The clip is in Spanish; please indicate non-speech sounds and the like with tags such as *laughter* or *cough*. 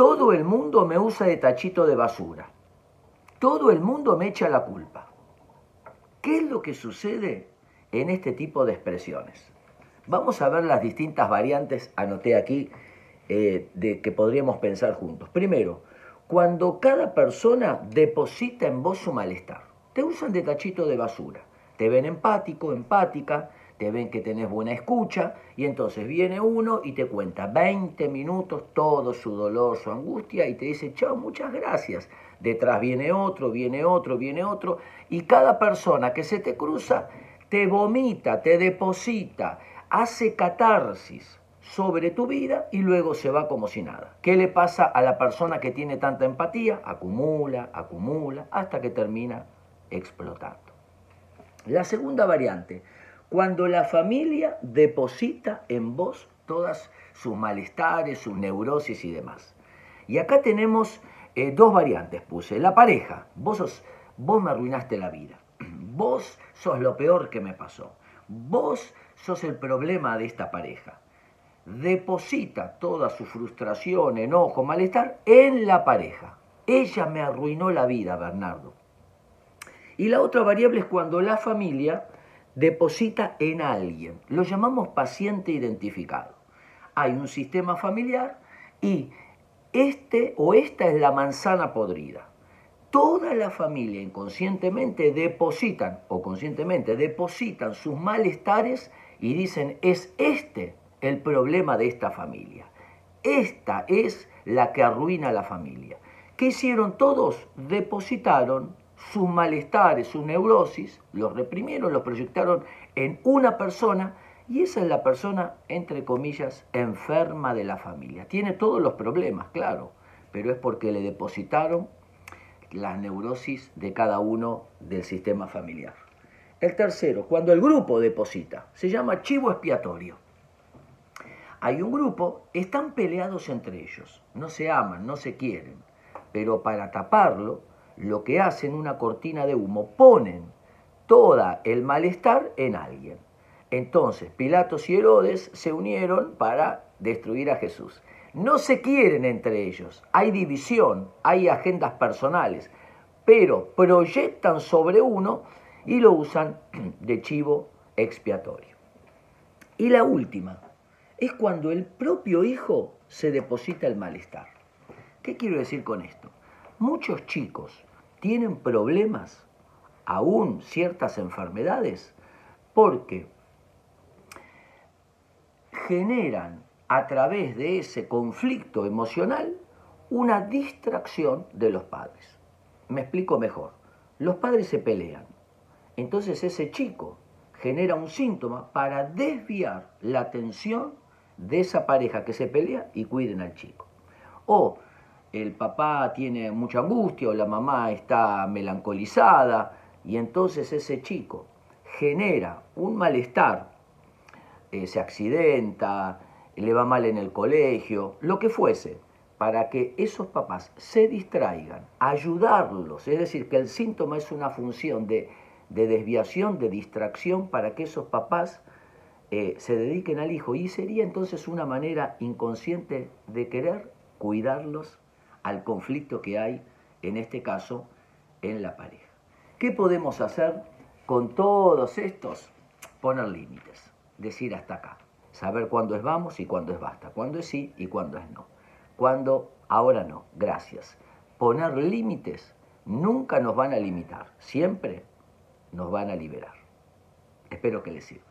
Todo el mundo me usa de tachito de basura. Todo el mundo me echa la culpa. ¿Qué es lo que sucede en este tipo de expresiones? Vamos a ver las distintas variantes, anoté aquí, eh, de que podríamos pensar juntos. Primero, cuando cada persona deposita en vos su malestar. Te usan de tachito de basura. Te ven empático, empática, te ven que tenés buena escucha y entonces viene uno y te cuenta 20 minutos todo su dolor, su angustia y te dice, chao, muchas gracias. Detrás viene otro, viene otro, viene otro y cada persona que se te cruza te vomita, te deposita, hace catarsis sobre tu vida y luego se va como si nada. ¿Qué le pasa a la persona que tiene tanta empatía? Acumula, acumula, hasta que termina explotando. La segunda variante, cuando la familia deposita en vos todas sus malestares, sus neurosis y demás. Y acá tenemos eh, dos variantes, puse. La pareja, vos, sos, vos me arruinaste la vida, *clears throat* vos sos lo peor que me pasó, vos sos el problema de esta pareja. Deposita toda su frustración, enojo, malestar en la pareja. Ella me arruinó la vida, Bernardo. Y la otra variable es cuando la familia deposita en alguien. Lo llamamos paciente identificado. Hay un sistema familiar y este o esta es la manzana podrida. Toda la familia inconscientemente depositan o conscientemente depositan sus malestares y dicen es este el problema de esta familia. Esta es la que arruina a la familia. ¿Qué hicieron todos? Depositaron sus malestares, sus neurosis, los reprimieron, los proyectaron en una persona y esa es la persona, entre comillas, enferma de la familia. Tiene todos los problemas, claro, pero es porque le depositaron las neurosis de cada uno del sistema familiar. El tercero, cuando el grupo deposita, se llama chivo expiatorio. Hay un grupo, están peleados entre ellos, no se aman, no se quieren, pero para taparlo lo que hacen una cortina de humo, ponen toda el malestar en alguien. Entonces Pilatos y Herodes se unieron para destruir a Jesús. No se quieren entre ellos, hay división, hay agendas personales, pero proyectan sobre uno y lo usan *clears throat* de chivo expiatorio. Y la última es cuando el propio hijo se deposita el malestar. ¿Qué quiero decir con esto? Muchos chicos tienen problemas, aún ciertas enfermedades, porque generan a través de ese conflicto emocional una distracción de los padres. Me explico mejor. Los padres se pelean. Entonces ese chico genera un síntoma para desviar la atención de esa pareja que se pelea y cuiden al chico. O el papá tiene mucha angustia o la mamá está melancolizada y entonces ese chico genera un malestar, eh, se accidenta, le va mal en el colegio, lo que fuese, para que esos papás se distraigan, ayudarlos, es decir, que el síntoma es una función de, desviación, de distracción, para que esos papás eh, se dediquen al hijo. Y sería entonces una manera inconsciente de querer cuidarlos al conflicto que hay, en este caso, en la pareja. ¿Qué podemos hacer con todos estos? Poner límites, decir hasta acá, saber cuándo es vamos y cuándo es basta, cuándo es sí y cuándo es no, cuándo ahora no, gracias. Poner límites nunca nos van a limitar, siempre nos van a liberar. Espero que les sirva.